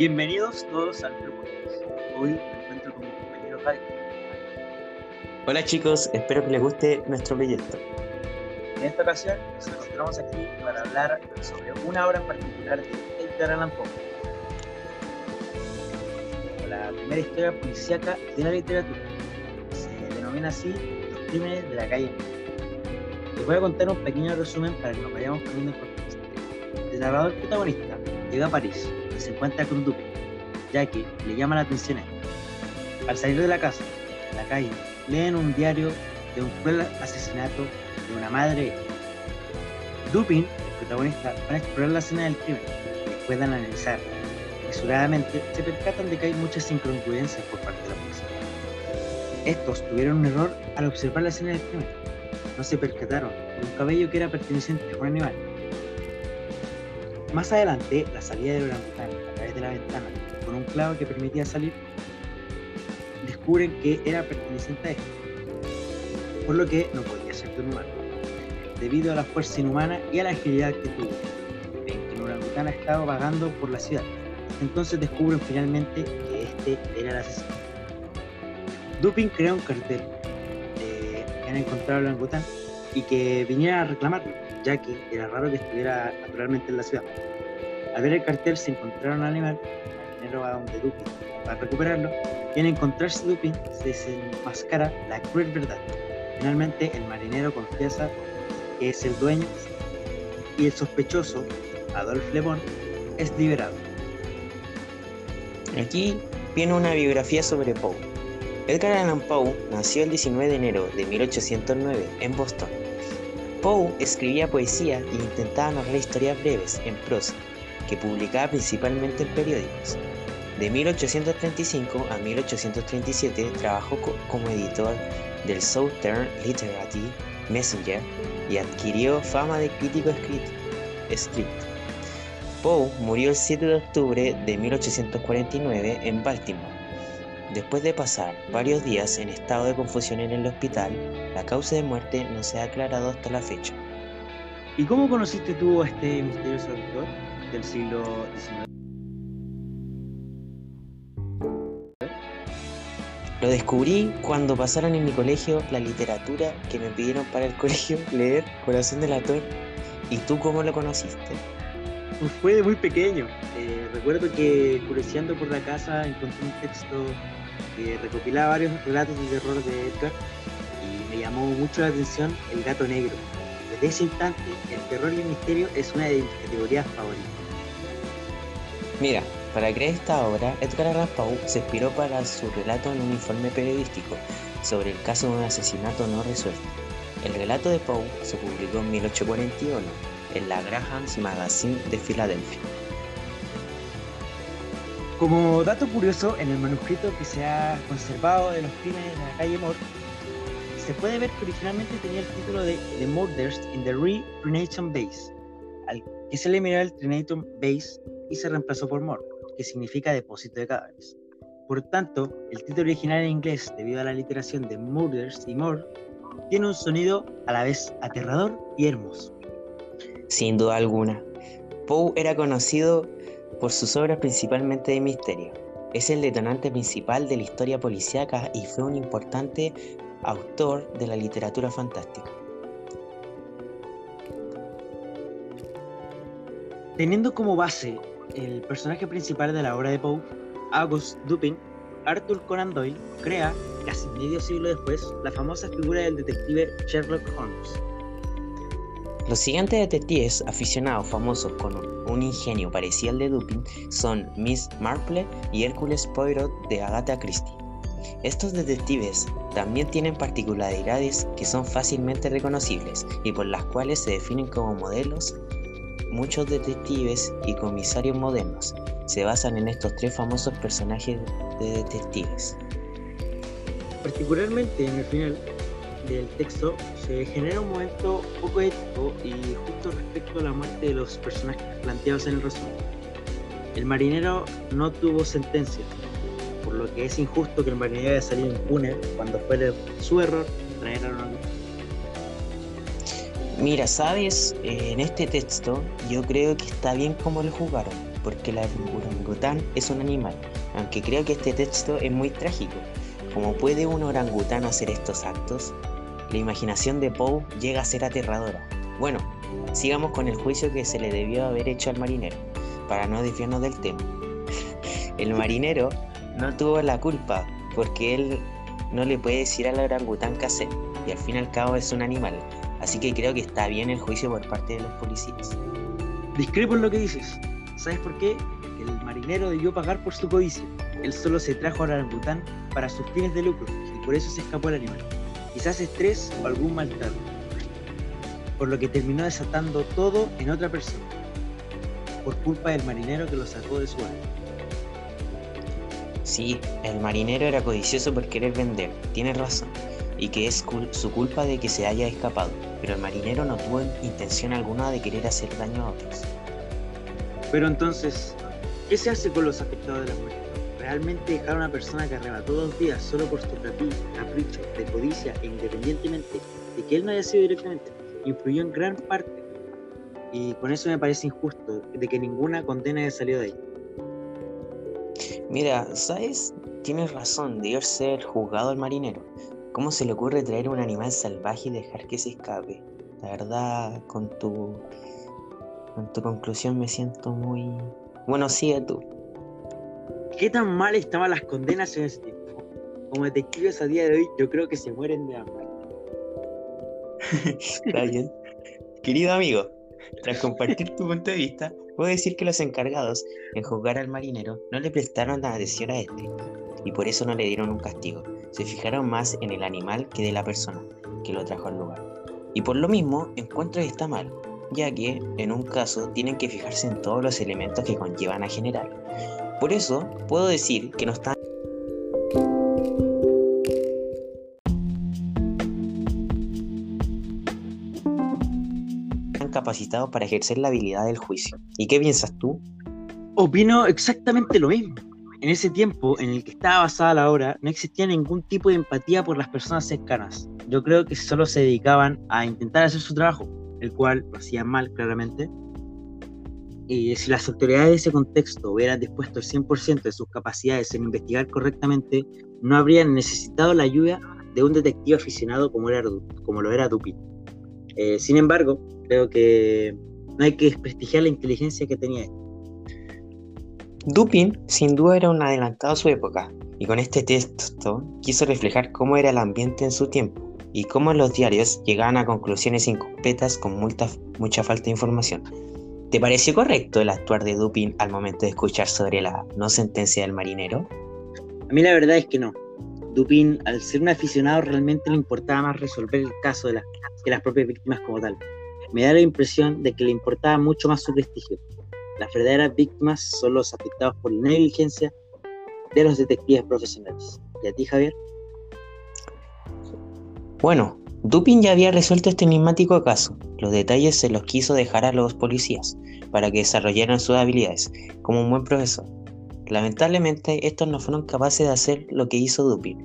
Bienvenidos todos al Club Hoy me encuentro con mi compañero Javi. Hola chicos, espero que les guste nuestro proyecto. En esta ocasión nos encontramos aquí para hablar sobre una obra en particular de Edgar Allan Poe. La primera historia policíaca de la literatura. Se denomina así Los crímenes de la calle. Les voy a contar un pequeño resumen para que nos vayamos poniendo en contexto. El narrador protagonista llega a París se encuentra con Dupin, ya que le llama la atención a él. Al salir de la casa, en la calle, leen un diario de un cruel asesinato de una madre. Dupin, el protagonista, van a explorar la escena del crimen. Después de analizar mesuradamente, se percatan de que hay muchas incongruencias por parte de la policía. Estos tuvieron un error al observar la escena del crimen. No se percataron de un cabello que era perteneciente a un animal. Más adelante, la salida del orangután a través de la ventana con un clavo que permitía salir, descubren que era perteneciente a él, por lo que no podía ser de un humano, debido a la fuerza inhumana y a la agilidad que tuvo. Ven que un orangután ha estado vagando por la ciudad, entonces descubren finalmente que este era el asesino. Dupin crea un cartel de que han encontrado al orangután y que viniera a reclamarlo, ya que era raro que estuviera naturalmente en la ciudad. Al ver el cartel se encontraron al animal, el marinero va donde Dupin para recuperarlo, y al encontrarse Dupin se desenmascara la cruel verdad. Finalmente el marinero confiesa que es el dueño y el sospechoso, Adolphe Le Bon, es liberado. Aquí viene una biografía sobre Poe. Edgar Allan Poe nació el 19 de enero de 1809 en Boston. Poe escribía poesía e intentaba narrar historias breves en prosa, que publicaba principalmente en periódicos. De 1835 a 1837 trabajó como editor del Southern Literary Messenger y adquirió fama de crítico escrito. Poe murió el 7 de octubre de 1849 en Baltimore. Después de pasar varios días en estado de confusión en el hospital, la causa de muerte no se ha aclarado hasta la fecha. ¿Y cómo conociste tú a este misterioso autor del siglo XIX? Lo descubrí cuando pasaron en mi colegio la literatura que me pidieron para el colegio leer Corazón del Ator. ¿Y tú cómo lo conociste? Fue de muy pequeño. Eh, recuerdo que curioseando por la casa encontré un texto que recopilaba varios relatos de terror de Edgar y me llamó mucho la atención El gato negro. Desde ese instante, el terror y el misterio es una de mis categorías favoritas. Mira, para crear esta obra, Edgar Allan Poe se inspiró para su relato en un informe periodístico sobre el caso de un asesinato no resuelto. El relato de Poe se publicó en 1841 en la Graham's Magazine de Filadelfia. Como dato curioso, en el manuscrito que se ha conservado de los crímenes de la calle Moore, se puede ver que originalmente tenía el título de The Murders in the Re-Trination Base, al que se eliminó el Trination Base y se reemplazó por Moore, que significa depósito de cadáveres. Por tanto, el título original en inglés, debido a la literación de Murders y More, tiene un sonido a la vez aterrador y hermoso. Sin duda alguna, Poe era conocido por sus obras principalmente de misterio. Es el detonante principal de la historia policíaca y fue un importante autor de la literatura fantástica. Teniendo como base el personaje principal de la obra de Poe, August Dupin, Arthur Conan Doyle crea, casi medio siglo después, la famosa figura del detective Sherlock Holmes. Los siguientes detectives aficionados famosos con un ingenio parecido al de Dupin son Miss Marple y Hércules Poirot de Agatha Christie. Estos detectives también tienen particularidades que son fácilmente reconocibles y por las cuales se definen como modelos. Muchos detectives y comisarios modernos se basan en estos tres famosos personajes de detectives. Particularmente en el final del texto se genera un momento poco ético y justo respecto a la muerte de los personajes planteados en el resumen. El marinero no tuvo sentencia, por lo que es injusto que el marinero haya salido impune cuando fue su error traer a Mira, sabes, en este texto yo creo que está bien como lo jugaron, porque la orangután es un animal, aunque creo que este texto es muy trágico. ¿Cómo puede un orangután hacer estos actos? La imaginación de Poe llega a ser aterradora. Bueno, sigamos con el juicio que se le debió haber hecho al marinero, para no desviarnos del tema. El marinero no tuvo la culpa, porque él no le puede decir al orangután qué hacer, y al fin y al cabo es un animal, así que creo que está bien el juicio por parte de los policías. Discrepo en lo que dices. ¿Sabes por qué? El marinero debió pagar por su codicia. Él solo se trajo al orangután para sus fines de lucro, y por eso se escapó el animal. Quizás estrés o algún maltrato. Por lo que terminó desatando todo en otra persona, por culpa del marinero que lo sacó de su alma. Sí, el marinero era codicioso por querer vender, tiene razón, y que es su culpa de que se haya escapado, pero el marinero no tuvo intención alguna de querer hacer daño a otros. Pero entonces, ¿qué se hace con los afectados de la muerte? ¿Realmente dejar a una persona que arrebató dos días solo por su capricho, de codicia e independientemente de que él no haya sido directamente, influyó en gran parte? Y con eso me parece injusto de que ninguna condena haya salido de ahí. Mira, ¿sabes? Tienes razón, debió ser juzgado al marinero. ¿Cómo se le ocurre traer un animal salvaje y dejar que se escape? La verdad, con tu, con tu conclusión me siento muy... Bueno, sigue tú. ¿Qué tan mal estaban las condenas en ese tiempo? Como detectives a día de hoy, yo creo que se mueren de hambre. Está bien. Querido amigo, tras compartir tu punto de vista, puedo decir que los encargados en juzgar al marinero no le prestaron atención a este, y por eso no le dieron un castigo. Se fijaron más en el animal que de la persona que lo trajo al lugar. Y por lo mismo, encuentro que está mal, ya que, en un caso, tienen que fijarse en todos los elementos que conllevan a generar. Por eso, puedo decir que no están capacitados para ejercer la habilidad del juicio. ¿Y qué piensas tú? Opino exactamente lo mismo. En ese tiempo en el que estaba basada la obra, no existía ningún tipo de empatía por las personas cercanas. Yo creo que solo se dedicaban a intentar hacer su trabajo, el cual lo hacían mal, claramente. Y si las autoridades de ese contexto hubieran dispuesto el 100% de sus capacidades en investigar correctamente, no habrían necesitado la ayuda de un detective aficionado como, era, como lo era Dupin. Eh, sin embargo, creo que no hay que desprestigiar la inteligencia que tenía él. Dupin sin duda era un adelantado a su época, y con este texto quiso reflejar cómo era el ambiente en su tiempo y cómo los diarios llegaban a conclusiones incompletas con mucha, mucha falta de información. ¿Te pareció correcto el actuar de Dupin al momento de escuchar sobre la no sentencia del marinero? A mí la verdad es que no. Dupin, al ser un aficionado, realmente le importaba más resolver el caso de que las propias víctimas como tal me da la impresión de que le importaba mucho más su prestigio. Las verdaderas víctimas son los afectados por la negligencia de los detectives profesionales. ¿Y a ti, Javier? Bueno, Dupin ya había resuelto este enigmático caso. Los detalles se los quiso dejar a los policías para que desarrollaran sus habilidades como un buen profesor. Lamentablemente, estos no fueron capaces de hacer lo que hizo Dupin,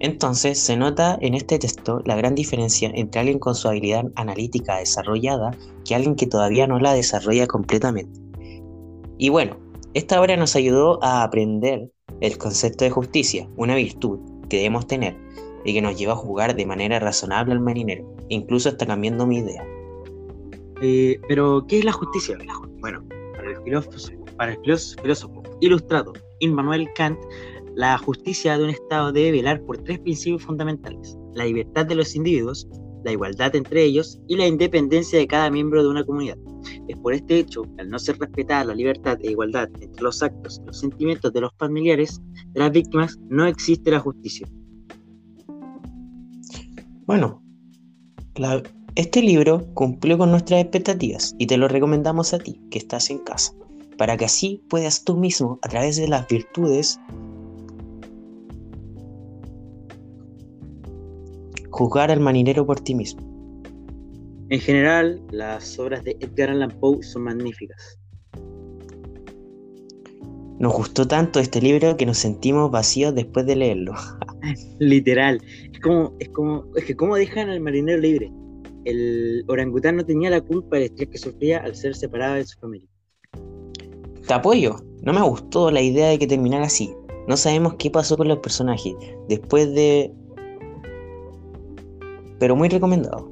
entonces se nota en este texto la gran diferencia entre alguien con su habilidad analítica desarrollada que alguien que todavía no la desarrolla completamente. Y bueno, esta obra nos ayudó a aprender el concepto de justicia, una virtud que debemos tener y que nos lleva a jugar de manera razonable al marinero, incluso hasta cambiando mi idea. Eh, pero, ¿qué es la justicia? Bueno, para el filósofo, para el filósofo ilustrado Immanuel Kant, la justicia de un Estado debe velar por tres principios fundamentales, la libertad de los individuos, la igualdad entre ellos y la independencia de cada miembro de una comunidad. Es por este hecho, al no ser respetada la libertad e igualdad entre los actos y los sentimientos de los familiares de las víctimas, no existe la justicia. Bueno, este libro cumplió con nuestras expectativas y te lo recomendamos a ti, que estás en casa, para que así puedas tú mismo, a través de las virtudes juzgar al marinero por ti mismo. En general, las obras de Edgar Allan Poe son magníficas. Nos gustó tanto este libro que nos sentimos vacíos después de leerlo. Literal. Es como, es como, es que cómo dejan al marinero libre. El orangután no tenía la culpa del estrés que sufría al ser separado de su familia. Te apoyo. No me gustó la idea de que terminara así. No sabemos qué pasó con los personajes después de... Pero muy recomendado.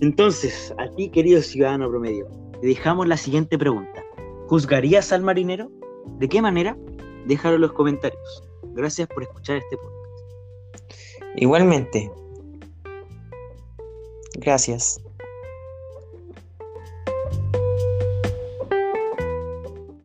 Entonces, a ti, querido ciudadano promedio, te dejamos la siguiente pregunta. ¿Juzgarías al marinero? ¿De qué manera? Déjalo en los comentarios. Gracias por escuchar este podcast. Igualmente. Gracias.